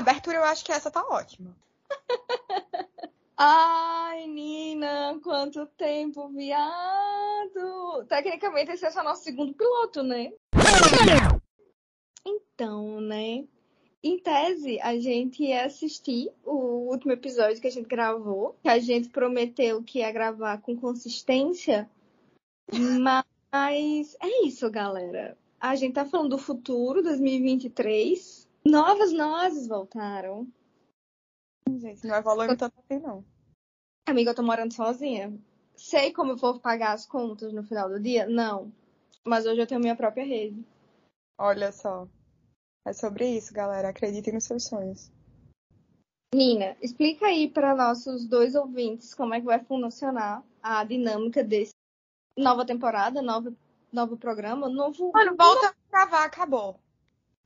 abertura, eu acho que essa tá ótima. Ai, Nina, quanto tempo, viado! Tecnicamente, esse é só nosso segundo piloto, né? Então, né? Em tese, a gente ia assistir o último episódio que a gente gravou, que a gente prometeu que ia gravar com consistência, mas é isso, galera. A gente tá falando do futuro, 2023. Novas nozes voltaram. Gente, não evoluiu tanto assim, não. Amiga, eu tô morando sozinha. Sei como eu vou pagar as contas no final do dia? Não. Mas hoje eu tenho minha própria rede. Olha só. É sobre isso, galera. Acreditem nos seus sonhos. Nina, explica aí para nossos dois ouvintes como é que vai funcionar a dinâmica desse nova temporada, nova, novo programa, novo. Mano, volta a gravar, acabou.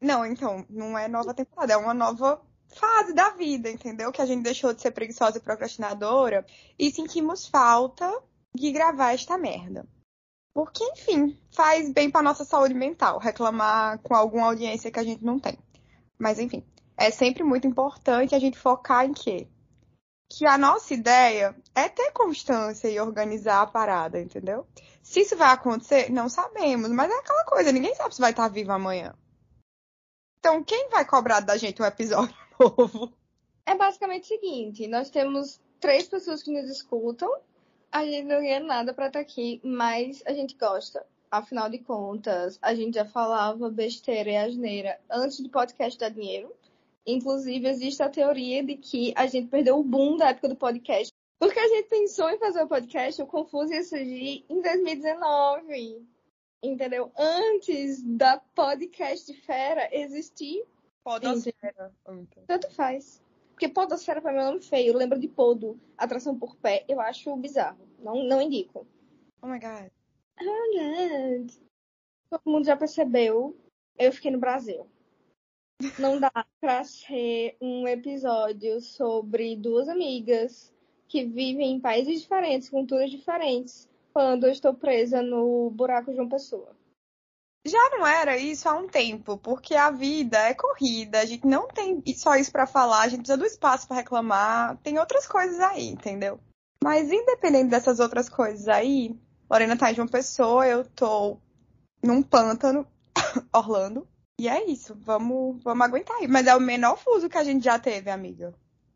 Não, então, não é nova temporada, é uma nova fase da vida, entendeu? Que a gente deixou de ser preguiçosa e procrastinadora e sentimos falta de gravar esta merda. Porque, enfim, faz bem para nossa saúde mental reclamar com alguma audiência que a gente não tem. Mas, enfim, é sempre muito importante a gente focar em quê? Que a nossa ideia é ter constância e organizar a parada, entendeu? Se isso vai acontecer, não sabemos, mas é aquela coisa, ninguém sabe se vai estar vivo amanhã. Então, quem vai cobrar da gente um episódio novo? É basicamente o seguinte: nós temos três pessoas que nos escutam, a gente não ganha nada para estar aqui, mas a gente gosta. Afinal de contas, a gente já falava besteira e asneira antes do podcast dar dinheiro. Inclusive, existe a teoria de que a gente perdeu o boom da época do podcast. Porque a gente pensou em fazer o podcast, o Confuso ia surgir em 2019 entendeu? Antes da podcast fera existir. Podosfera. Tanto faz. Porque podosfera pra mim é um nome feio. Lembra de podo, atração por pé. Eu acho bizarro. Não, não indico. Oh my god. Oh my god. Todo mundo já percebeu. Eu fiquei no Brasil. Não dá pra ser um episódio sobre duas amigas que vivem em países diferentes, culturas diferentes, quando eu estou presa no buraco de uma pessoa. Já não era isso há um tempo, porque a vida é corrida, a gente não tem só isso para falar, a gente precisa do espaço para reclamar, tem outras coisas aí, entendeu? Mas independente dessas outras coisas aí, Lorena tá de uma pessoa, eu tô num pântano, Orlando, e é isso, vamos, vamos aguentar aí. Mas é o menor fuso que a gente já teve, amiga.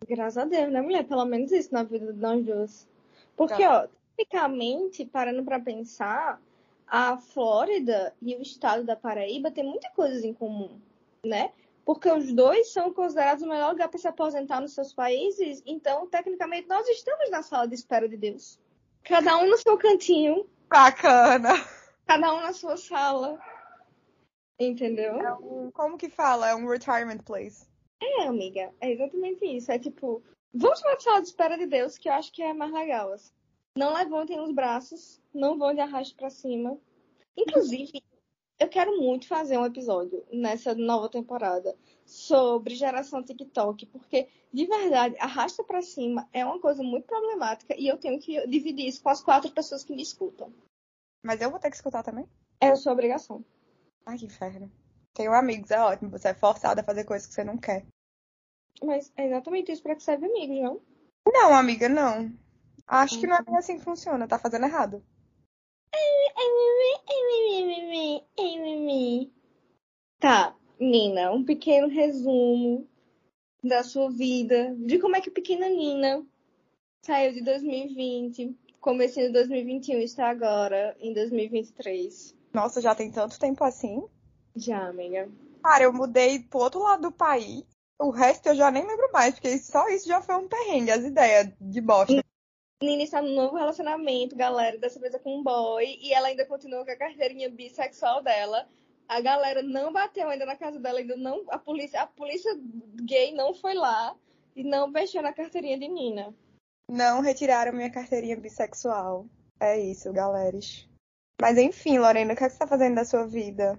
Graças a Deus, né, mulher? Pelo menos isso na vida de nós duas. Porque, ó, Tecnicamente, parando para pensar, a Flórida e o estado da Paraíba têm muitas coisas em comum, né? Porque os dois são considerados o melhor lugar para se aposentar nos seus países, então, tecnicamente, nós estamos na sala de espera de Deus. Cada um no seu cantinho. Bacana. Cada um na sua sala. Entendeu? É um, como que fala? É um retirement place. É, amiga. É exatamente isso. É tipo, vamos para a sala de espera de Deus, que eu acho que é mais legal. Assim. Não levantem os braços, não vão de arrasto para cima. Inclusive, eu quero muito fazer um episódio nessa nova temporada sobre geração TikTok, porque de verdade, arrasta para cima é uma coisa muito problemática e eu tenho que dividir isso com as quatro pessoas que me escutam. Mas eu vou ter que escutar também? É a sua obrigação. Ai, que inferno. Tenho amigos, é ótimo. Você é forçada a fazer coisas que você não quer. Mas é exatamente isso para que serve amigos, não? Não, amiga, não. Acho que não é bem assim que funciona, tá fazendo errado. Tá, Nina, um pequeno resumo da sua vida, de como é que a pequena Nina saiu de 2020, começando de 2021 e está agora em 2023. Nossa, já tem tanto tempo assim? Já, amiga. Cara, eu mudei pro outro lado do país. O resto eu já nem lembro mais, porque só isso já foi um perrengue, as ideias de bosta. Nina está num novo relacionamento, galera, dessa vez é com um boy, e ela ainda continua com a carteirinha bissexual dela. A galera não bateu ainda na casa dela, ainda não. A polícia, a polícia gay não foi lá e não mexeu na carteirinha de Nina. Não retiraram minha carteirinha bissexual. É isso, galera. Mas enfim, Lorena, o que, é que você tá fazendo da sua vida?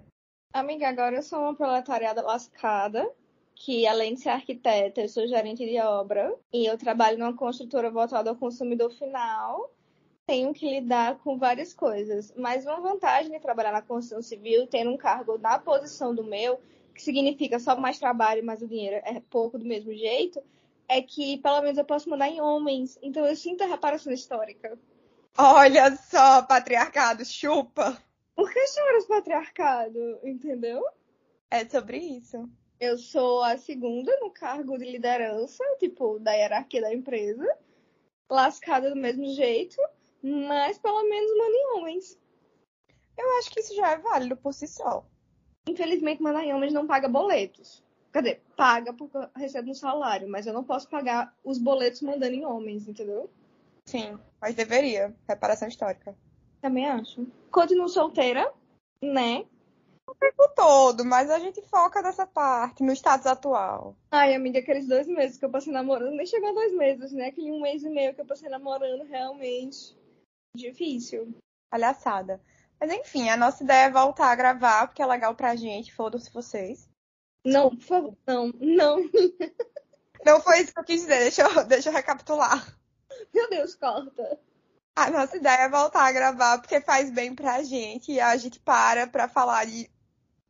Amiga, agora eu sou uma proletariada lascada que além de ser arquiteta, eu sou gerente de obra e eu trabalho numa construtora voltada ao consumidor final. Tenho que lidar com várias coisas, mas uma vantagem de trabalhar na construção civil, tendo um cargo na posição do meu, que significa só mais trabalho, mas o dinheiro é pouco do mesmo jeito, é que pelo menos eu posso mandar em homens. Então eu sinto a reparação histórica. Olha só, patriarcado, chupa! Por que choras patriarcado? Entendeu? É sobre isso. Eu sou a segunda no cargo de liderança, tipo, da hierarquia da empresa. Lascada do mesmo jeito, mas pelo menos manda em homens. Eu acho que isso já é válido por si só. Infelizmente, mandar em homens não paga boletos. Quer dizer, paga porque eu recebo um salário, mas eu não posso pagar os boletos mandando em homens, entendeu? Sim, mas deveria. Reparação histórica. Também acho. Continuo solteira, né? O tempo todo, mas a gente foca nessa parte, no status atual. Ai, amiga, aqueles dois meses que eu passei namorando, nem chegou a dois meses, né? Aquele um mês e meio que eu passei namorando, realmente. Difícil. Palhaçada. Mas enfim, a nossa ideia é voltar a gravar, porque é legal pra gente, foda-se vocês. Não, por favor, não, não. Não foi isso que eu quis dizer, deixa eu, deixa eu recapitular. Meu Deus, corta. A nossa ideia é voltar a gravar porque faz bem pra gente e a gente para pra falar de.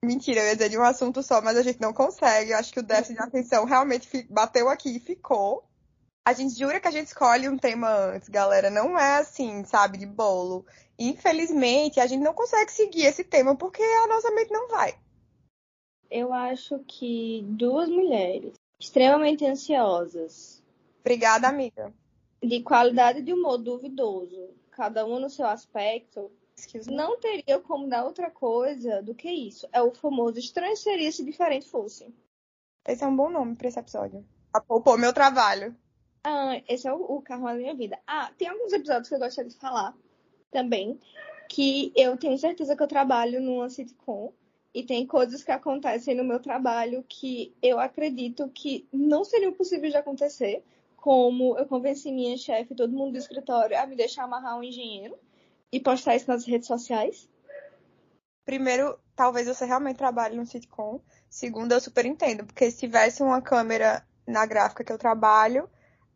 Mentira, eu ia dizer de um assunto só, mas a gente não consegue. Eu acho que o déficit de atenção realmente bateu aqui e ficou. A gente jura que a gente escolhe um tema antes, galera. Não é assim, sabe, de bolo. Infelizmente, a gente não consegue seguir esse tema porque a nossa mente não vai. Eu acho que duas mulheres extremamente ansiosas, Obrigada, amiga. de qualidade de humor duvidoso, cada uma no seu aspecto. Não teria como dar outra coisa do que isso. É o famoso estranho seria se diferente fosse. Esse é um bom nome pra esse episódio. Poupou meu trabalho. Ah, esse é o, o carro da minha vida. Ah, tem alguns episódios que eu gostaria de falar também, que eu tenho certeza que eu trabalho numa sitcom e tem coisas que acontecem no meu trabalho que eu acredito que não seriam possíveis de acontecer, como eu convenci minha chefe e todo mundo do escritório a me deixar amarrar um engenheiro e postar isso nas redes sociais. Primeiro, talvez você realmente trabalhe num sitcom. Segundo, eu super entendo, porque se tivesse uma câmera na gráfica que eu trabalho,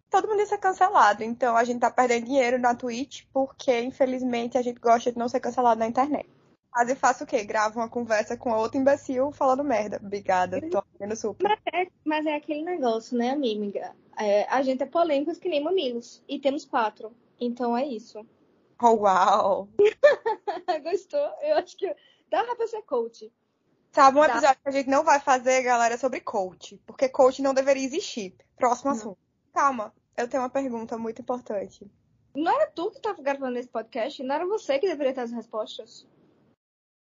todo mundo ia ser cancelado. Então a gente tá perdendo dinheiro na Twitch porque, infelizmente, a gente gosta de não ser cancelado na internet. Mas eu faço o quê? Gravo uma conversa com outro imbecil falando merda. Obrigada, tô aprendendo super. Mas é, mas é aquele negócio, né, amiga? É, a gente é polêmicos que nem mamilos. E temos quatro. Então é isso. Oh, uau! Gostou? Eu acho que dá pra ser coach. Sabe um Tá. episódio que a gente não vai fazer, galera, é sobre coach. Porque coach não deveria existir. Próximo Não. assunto. Calma, eu tenho uma pergunta muito importante. Não era tu que tava gravando esse podcast? Não era você que deveria ter as respostas?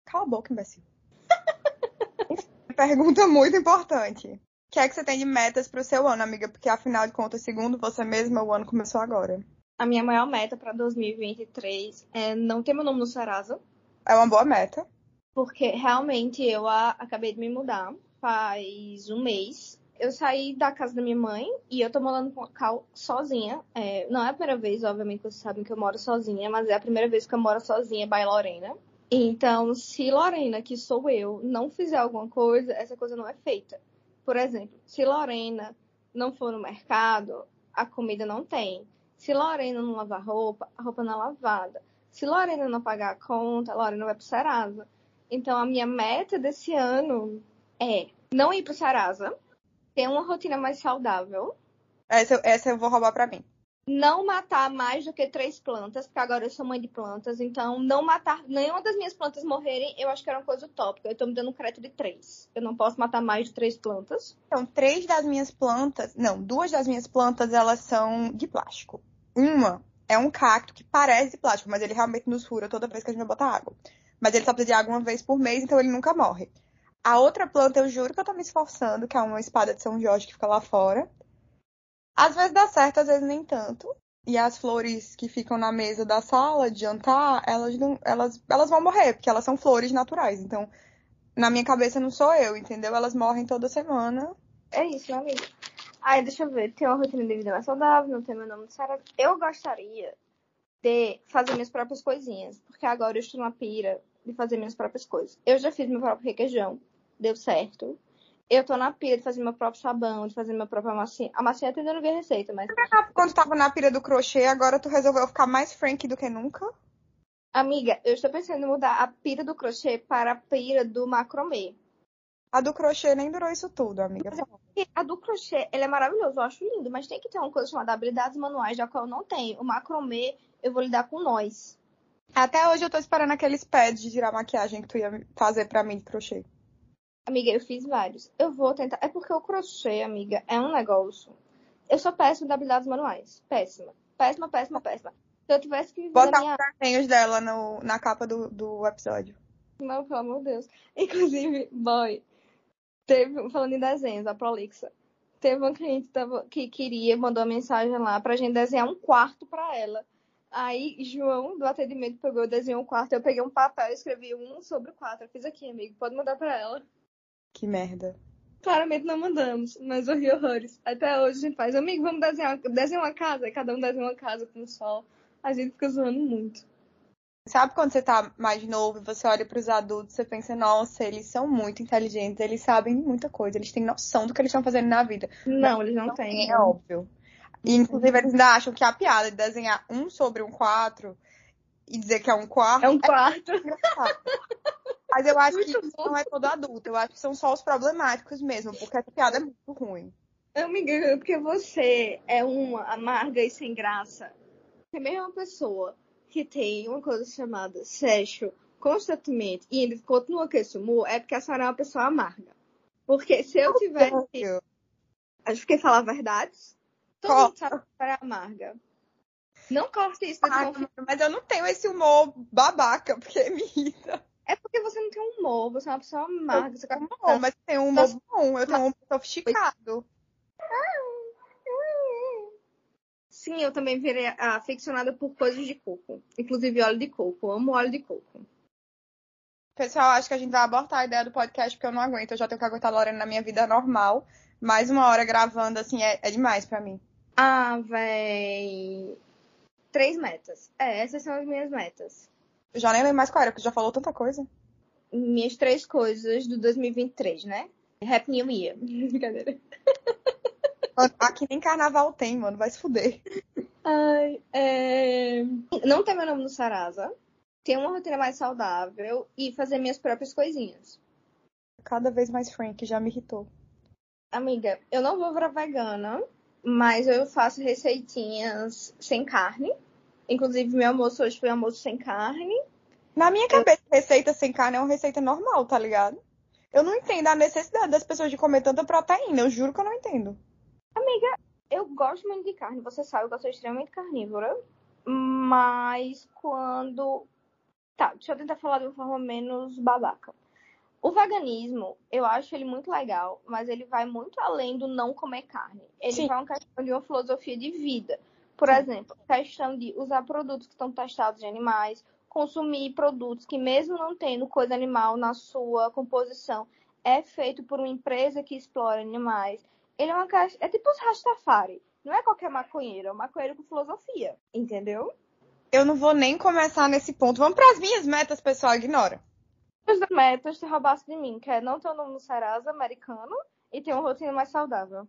Cala a boca, imbecil. Pergunta muito importante. O que é que você tem de metas pro seu ano, amiga? Porque afinal de contas, segundo você mesma, o ano começou agora. A minha maior meta pra 2023 é não ter meu nome no Serasa. É uma boa meta. Porque realmente eu a- acabei de me mudar faz um mês. Eu saí da casa da minha mãe e eu tô morando com a Cal sozinha. É, não é a primeira vez, obviamente, que vocês sabem que eu moro sozinha, mas é a primeira vez que eu moro sozinha by Lorena. Então, se Lorena, que sou eu, não fizer alguma coisa, essa coisa não é feita. Por exemplo, se Lorena não for no mercado, a comida não tem. Se Lorena não lavar roupa, a roupa não é lavada. Se Lorena não pagar a conta, a Lorena vai pro Serasa. Então, a minha meta desse ano é não ir pro Sarasa, ter uma rotina mais saudável, Essa, eu- essa eu vou roubar pra mim. não matar mais do que três plantas, porque agora eu sou mãe de plantas, então não matar nenhuma das minhas plantas morrerem, eu acho que era uma coisa utópica. Eu tô me dando um crédito de três. Eu não posso matar mais de três plantas. Então, três das minhas plantas, não, duas das minhas plantas, elas são de plástico. Uma é um cacto que parece de plástico, mas ele realmente nos fura toda vez que a gente vai botar água. Mas ele só precisa de água uma vez por mês, então ele nunca morre. A outra planta, eu juro que eu tô me esforçando, que é uma espada de São Jorge que fica lá fora. Às vezes dá certo, às vezes nem tanto. E as flores que ficam na mesa da sala de jantar, elas, não, elas, elas vão morrer, porque elas são flores naturais. Então, na minha cabeça não sou eu, entendeu? Elas morrem toda semana. É isso, meu amigo. Aí, deixa eu ver. Ter uma rotina de vida mais saudável, não ter meu nome no Sarasa. Eu gostaria de fazer minhas próprias coisinhas, porque agora eu estou numa pira de fazer minhas próprias coisas. Eu já fiz meu próprio requeijão, deu certo. Eu tô na pira de fazer meu próprio sabão, de fazer minha própria massinha. A massinha até não vi a receita, mas. Quando tava na pira do crochê, agora tu resolveu ficar mais frank do que nunca? Amiga, eu estou pensando em mudar a pira do crochê para a pira do macromê. A do crochê nem durou isso tudo, amiga. A do crochê, ele é maravilhoso, eu acho lindo, mas tem que ter uma coisa chamada habilidades manuais, da qual eu não tenho. O macromê, eu vou lidar com nós. Até hoje eu tô esperando aqueles pads de tirar maquiagem que tu ia fazer pra mim de crochê. Amiga, eu fiz vários. Eu vou tentar. É porque o crochê, amiga, é um negócio. Eu sou péssima de habilidades manuais. Péssima. Péssima, péssima, péssima. Se eu tivesse que Botar minha... os desenhos dela no, na capa do, do episódio. Não, pelo amor de Deus. Inclusive, boy, teve, falando em desenhos, a Prolixa, teve uma cliente que queria, mandou uma mensagem lá pra gente desenhar um quarto pra ela. Aí, João, do atendimento, pegou, desenhou um quarto. Eu peguei um papel e escrevi um sobre o quatro. Eu fiz aqui, amigo. Pode mandar pra ela. Que merda. Claramente não mandamos, mas eu ri horrores. Até hoje a gente faz, amigo, vamos desenhar, desenhar uma casa. Cada um desenha uma casa com o sol. A gente fica zoando muito. Sabe quando você tá mais novo e você olha para os adultos, você pensa, nossa, eles são muito inteligentes, eles sabem muita coisa, eles têm noção do que eles estão fazendo na vida. Não, eles não, não têm. É óbvio. E, inclusive, eles ainda acham que a piada de desenhar um sobre um quatro e dizer que é um quarto. É um quarto. É Mas eu acho muito que isso não é todo adulto. Eu acho que são só os problemáticos mesmo, porque essa piada é muito ruim. Amiga, porque você é uma amarga e sem graça. Você é mesmo uma pessoa que tem uma coisa chamada sexo constantemente e ele continua com esse humor, é porque a senhora é uma pessoa amarga. Porque se eu tivesse. Acho que falar verdades, todo mundo sabe que a senhora é amarga. Não corte isso ah, Mas eu não tenho esse humor babaca, porque me irrita. É porque você não tem humor, você é uma pessoa amarga. Você humor, mas tem um humor bom, eu tenho um humor sofisticado. Sim, eu também virei aficionada por coisas de coco. Inclusive óleo de coco. Eu amo óleo de coco. Pessoal, acho que a gente vai abortar a ideia do podcast porque eu não aguento. Eu já tenho que aguentar a Lorena na minha vida normal. Mais uma hora gravando, assim, é, é demais para mim. Ah, véi. Três metas. É, essas são as minhas metas. Eu já nem lembro mais qual era, porque já falou tanta coisa. Minhas três coisas do 2023, né? Happy New Year. Brincadeira. Aqui nem carnaval tem, mano. Vai se fuder. Ai, é... Não ter meu nome no Sarasa. Ter uma rotina mais saudável e fazer minhas próprias coisinhas. Cada vez mais Frank, já me irritou. Amiga, eu não vou virar vegana, mas eu faço receitinhas sem carne. Inclusive, meu almoço hoje foi almoço sem carne. Na minha cabeça, eu... receita sem carne é uma receita normal, tá ligado? Eu não entendo a necessidade das pessoas de comer tanta proteína. Eu juro que eu não entendo. Amiga, eu gosto muito de carne, você sabe que eu sou extremamente carnívora. Mas quando. Tá, deixa eu tentar falar de uma forma menos babaca. O veganismo, eu acho ele muito legal, mas ele vai muito além do não comer carne. Ele Sim. vai uma questão de uma filosofia de vida. Por Sim. exemplo, questão de usar produtos que estão testados em animais, consumir produtos que, mesmo não tendo coisa animal na sua composição, é feito por uma empresa que explora animais. Ele é uma caixa. É tipo os Rastafari. Não é qualquer maconheiro, é um maconheiro com filosofia. Entendeu? Eu não vou nem começar nesse ponto. Vamos para as minhas metas, pessoal, ignora. As metas se roubasse de mim, que é não ter um nome no Serasa americano e ter uma rotina mais saudável.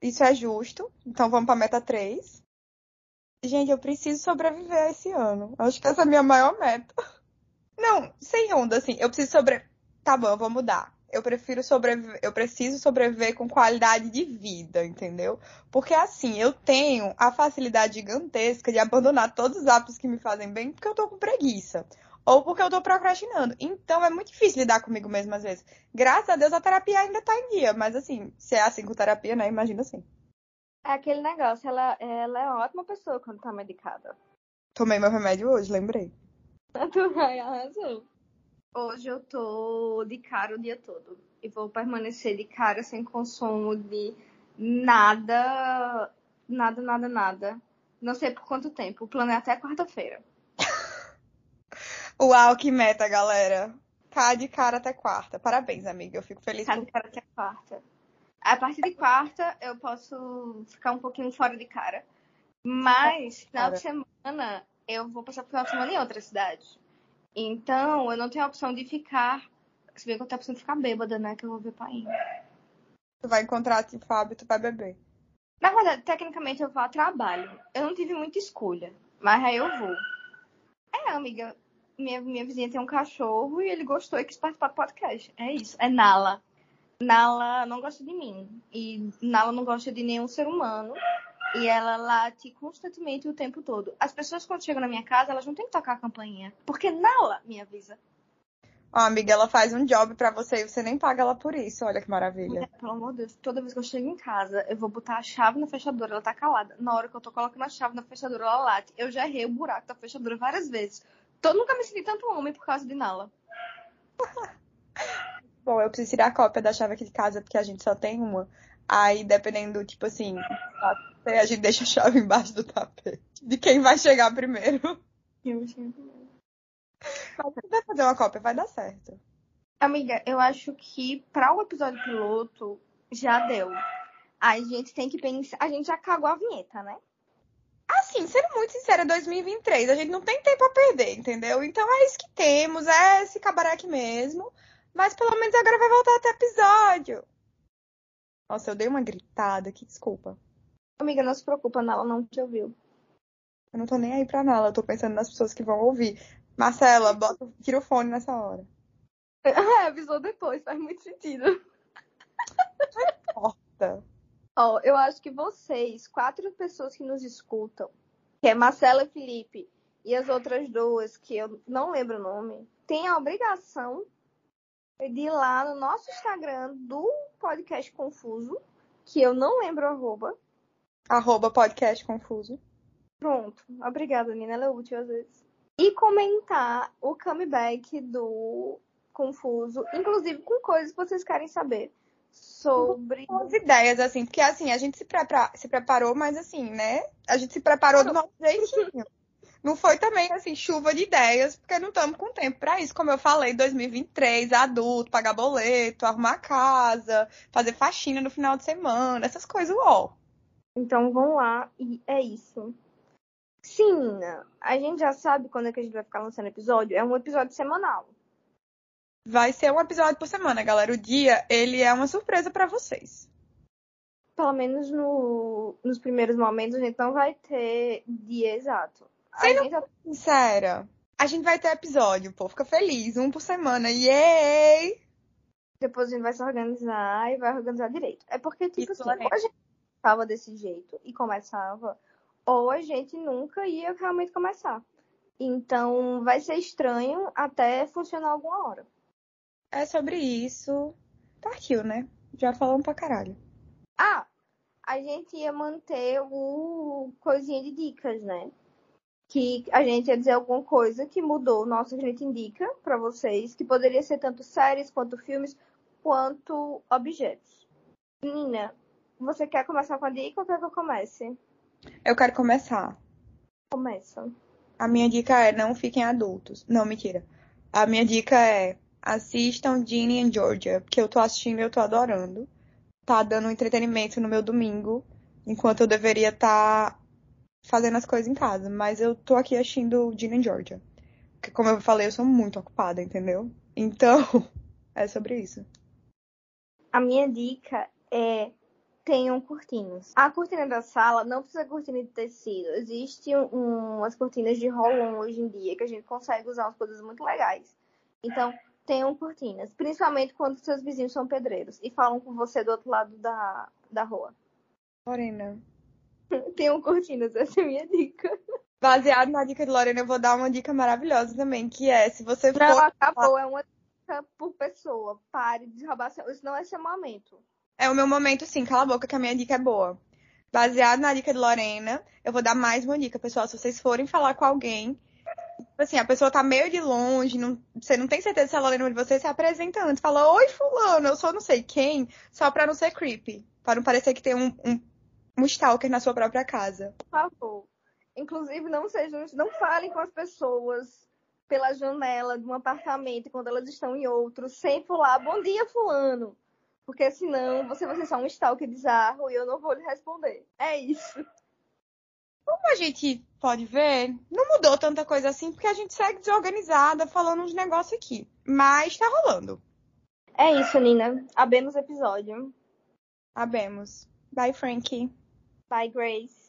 Isso é justo. Então vamos para meta 3. Gente, eu preciso sobreviver esse ano. Acho que essa é a minha maior meta. Não, sem onda, assim. Eu preciso sobreviver. Tá bom, eu vou mudar eu prefiro sobreviver, eu preciso sobreviver com qualidade de vida, entendeu? Porque assim, eu tenho a facilidade gigantesca de abandonar todos os hábitos que me fazem bem porque eu tô com preguiça. Ou porque eu tô procrastinando. Então é muito difícil lidar comigo mesmo às vezes. Graças a Deus a terapia ainda tá em dia, mas assim, se é assim com terapia, né? Imagina assim. É aquele negócio, ela, ela é uma ótima pessoa quando tá medicada. Tomei meu remédio hoje, lembrei. Tu arrasou. Hoje eu tô de cara o dia todo. E vou permanecer de cara sem consumo de nada, nada, nada, nada. Não sei por quanto tempo. O plano é até quarta-feira. Uau, que meta, galera. Cá de cara até quarta. Parabéns, amiga. Eu fico feliz. Cá de cara até quarta. A partir de quarta, eu posso ficar um pouquinho fora de cara. Mas, final de semana, eu vou passar o final de semana em outra cidade. Então, eu não tenho a opção de ficar. Se bem que eu tenho a opção de ficar bêbada, né? Que eu vou ver pai. Tu vai encontrar o Fábio, tu vai beber. Na verdade, tecnicamente eu vou a trabalho. Eu não tive muita escolha. Mas aí eu vou. É, amiga. Minha, minha vizinha tem um cachorro e ele gostou e quis participar do podcast. É isso. É Nala. Nala não gosta de mim. E Nala não gosta de nenhum ser humano. E ela late constantemente o tempo todo. As pessoas, quando chegam na minha casa, elas não têm que tocar a campainha. Porque Nala me avisa. Ó, amiga, ela faz um job pra você e você nem paga ela por isso. Olha que maravilha. Mulher, pelo amor de Deus, toda vez que eu chego em casa, eu vou botar a chave na fechadura, ela tá calada. Na hora que eu tô colocando a chave na fechadura, ela late. Eu já errei o buraco da fechadura várias vezes. Eu nunca me senti tanto homem por causa de Nala. Bom, eu preciso tirar a cópia da chave aqui de casa, porque a gente só tem uma. Aí, dependendo, tipo assim, a gente deixa a chave embaixo do tapete. De quem vai chegar primeiro. Eu chego primeiro. Mas se vai fazer uma cópia, vai dar certo. Amiga, eu acho que para o episódio piloto já deu. A gente tem que pensar. A gente já cagou a vinheta, né? Assim, sendo muito sincera, 2023, a gente não tem tempo a perder, entendeu? Então é isso que temos, é esse cabaré aqui mesmo. Mas pelo menos agora vai voltar até episódio. Nossa, eu dei uma gritada, que desculpa. Amiga, não se preocupa, Nala não te ouviu. Eu não tô nem aí pra nada, eu tô pensando nas pessoas que vão ouvir. Marcela, bota, tira o fone nessa hora. É, avisou depois, faz muito sentido. Porta. Ó, eu acho que vocês, quatro pessoas que nos escutam, que é Marcela e Felipe, e as outras duas, que eu não lembro o nome, têm a obrigação de ir lá no nosso Instagram do Podcast Confuso, que eu não lembro o arroba. Arroba podcast confuso. Pronto. Obrigada, Nina. Ela é útil às vezes. E comentar o comeback do Confuso, inclusive com coisas que vocês querem saber sobre. As ideias, assim, porque assim, a gente se, prepara... se preparou, mas assim, né? A gente se preparou do nosso jeitinho. Não foi também, assim, chuva de ideias, porque não estamos com tempo para isso. Como eu falei, 2023, adulto, pagar boleto, arrumar casa, fazer faxina no final de semana, essas coisas, ó. Então vamos lá, e é isso. Sim, a gente já sabe quando é que a gente vai ficar lançando episódio. É um episódio semanal. Vai ser um episódio por semana, galera. O dia, ele é uma surpresa para vocês. Pelo menos no, nos primeiros momentos, a gente não vai ter dia exato. A Sendo sincera, a gente vai ter episódio, pô. Fica feliz, um por semana. Yay! depois a gente vai se organizar e vai organizar direito. É porque, tipo Isso, assim, ou a gente tava desse jeito e começava, ou a gente nunca ia realmente começar. Então, vai ser estranho até funcionar alguma hora. É sobre isso. Partiu, né? Já falamos pra caralho. Ah, a gente ia manter o coisinha de dicas, né? Que a gente ia dizer alguma coisa que mudou, nossa, que a gente indica pra vocês, que poderia ser tanto séries, quanto filmes, quanto objetos. Menina, você quer começar com a dica ou quer que eu comece? Eu quero começar. Começa. A minha dica é não fiquem adultos. Não, mentira. A minha dica é assistam Ginny and Georgia, porque eu tô assistindo e eu tô adorando. Tá dando entretenimento no meu domingo, enquanto eu deveria estar fazendo as coisas em casa. Mas eu tô aqui assistindo Ginny and Georgia. Porque, como eu falei, eu sou muito ocupada, entendeu? Então, é sobre isso. A minha dica é tenham cortinas. A cortina da sala não precisa cortina de tecido. Existem um, umas cortinas de roll-on hoje em dia que a gente consegue usar umas coisas muito legais. Então, tenham cortinas. Principalmente quando seus vizinhos são pedreiros e falam com você do outro lado da, da rua. Lorena. Tenham cortinas, essa é a minha dica. Baseado na dica de Lorena, eu vou dar uma dica maravilhosa também, que é se você for. Não, acabou. É uma dica por pessoa. Pare de roubar. seu- Isso não é seu momento. É o meu momento, sim. Cala a boca que a minha dica é boa. Baseado na dica de Lorena, eu vou dar mais uma dica, pessoal. Se vocês forem falar com alguém, tipo assim, a pessoa tá meio de longe, não- você não tem certeza se é a Lorena de você, se apresenta antes. Fala, oi, fulano, eu sou não sei quem, só pra não ser creepy. Pra não parecer que tem um, um, um stalker na sua própria casa. Por favor. Inclusive, não sejam, não falem com as pessoas pela janela de um apartamento quando elas estão em outro, sem falar bom dia, fulano. Porque senão você vai ser só um stalker bizarro e eu não vou lhe responder. É isso. Como a gente pode ver, não mudou tanta coisa assim, porque a gente segue desorganizada, falando uns negócios aqui. Mas tá rolando. É isso, Nina. Abemos episódio. Abemos. Bye, Frankie. Bye, Grace.